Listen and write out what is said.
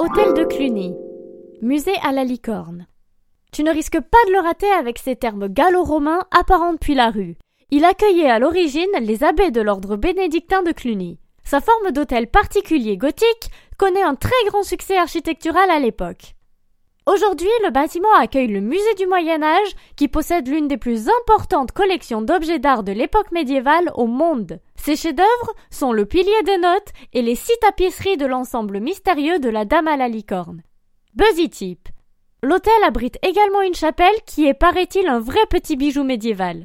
Hôtel de Cluny. Musée à la licorne. Tu ne risques pas de le rater avec ces termes gallo-romains apparents depuis la rue. Il accueillait à l'origine les abbés de l'ordre bénédictin de Cluny. Sa forme d'hôtel particulier gothique connaît un très grand succès architectural à l'époque. Aujourd'hui, le bâtiment accueille le musée du Moyen Âge qui possède l'une des plus importantes collections d'objets d'art de l'époque médiévale au monde. Ses chefs-d'œuvre sont le pilier des notes et les six tapisseries de l'ensemble mystérieux de la Dame à la licorne. Buzzy Tip. L'hôtel abrite également une chapelle qui est, paraît-il, un vrai petit bijou médiéval.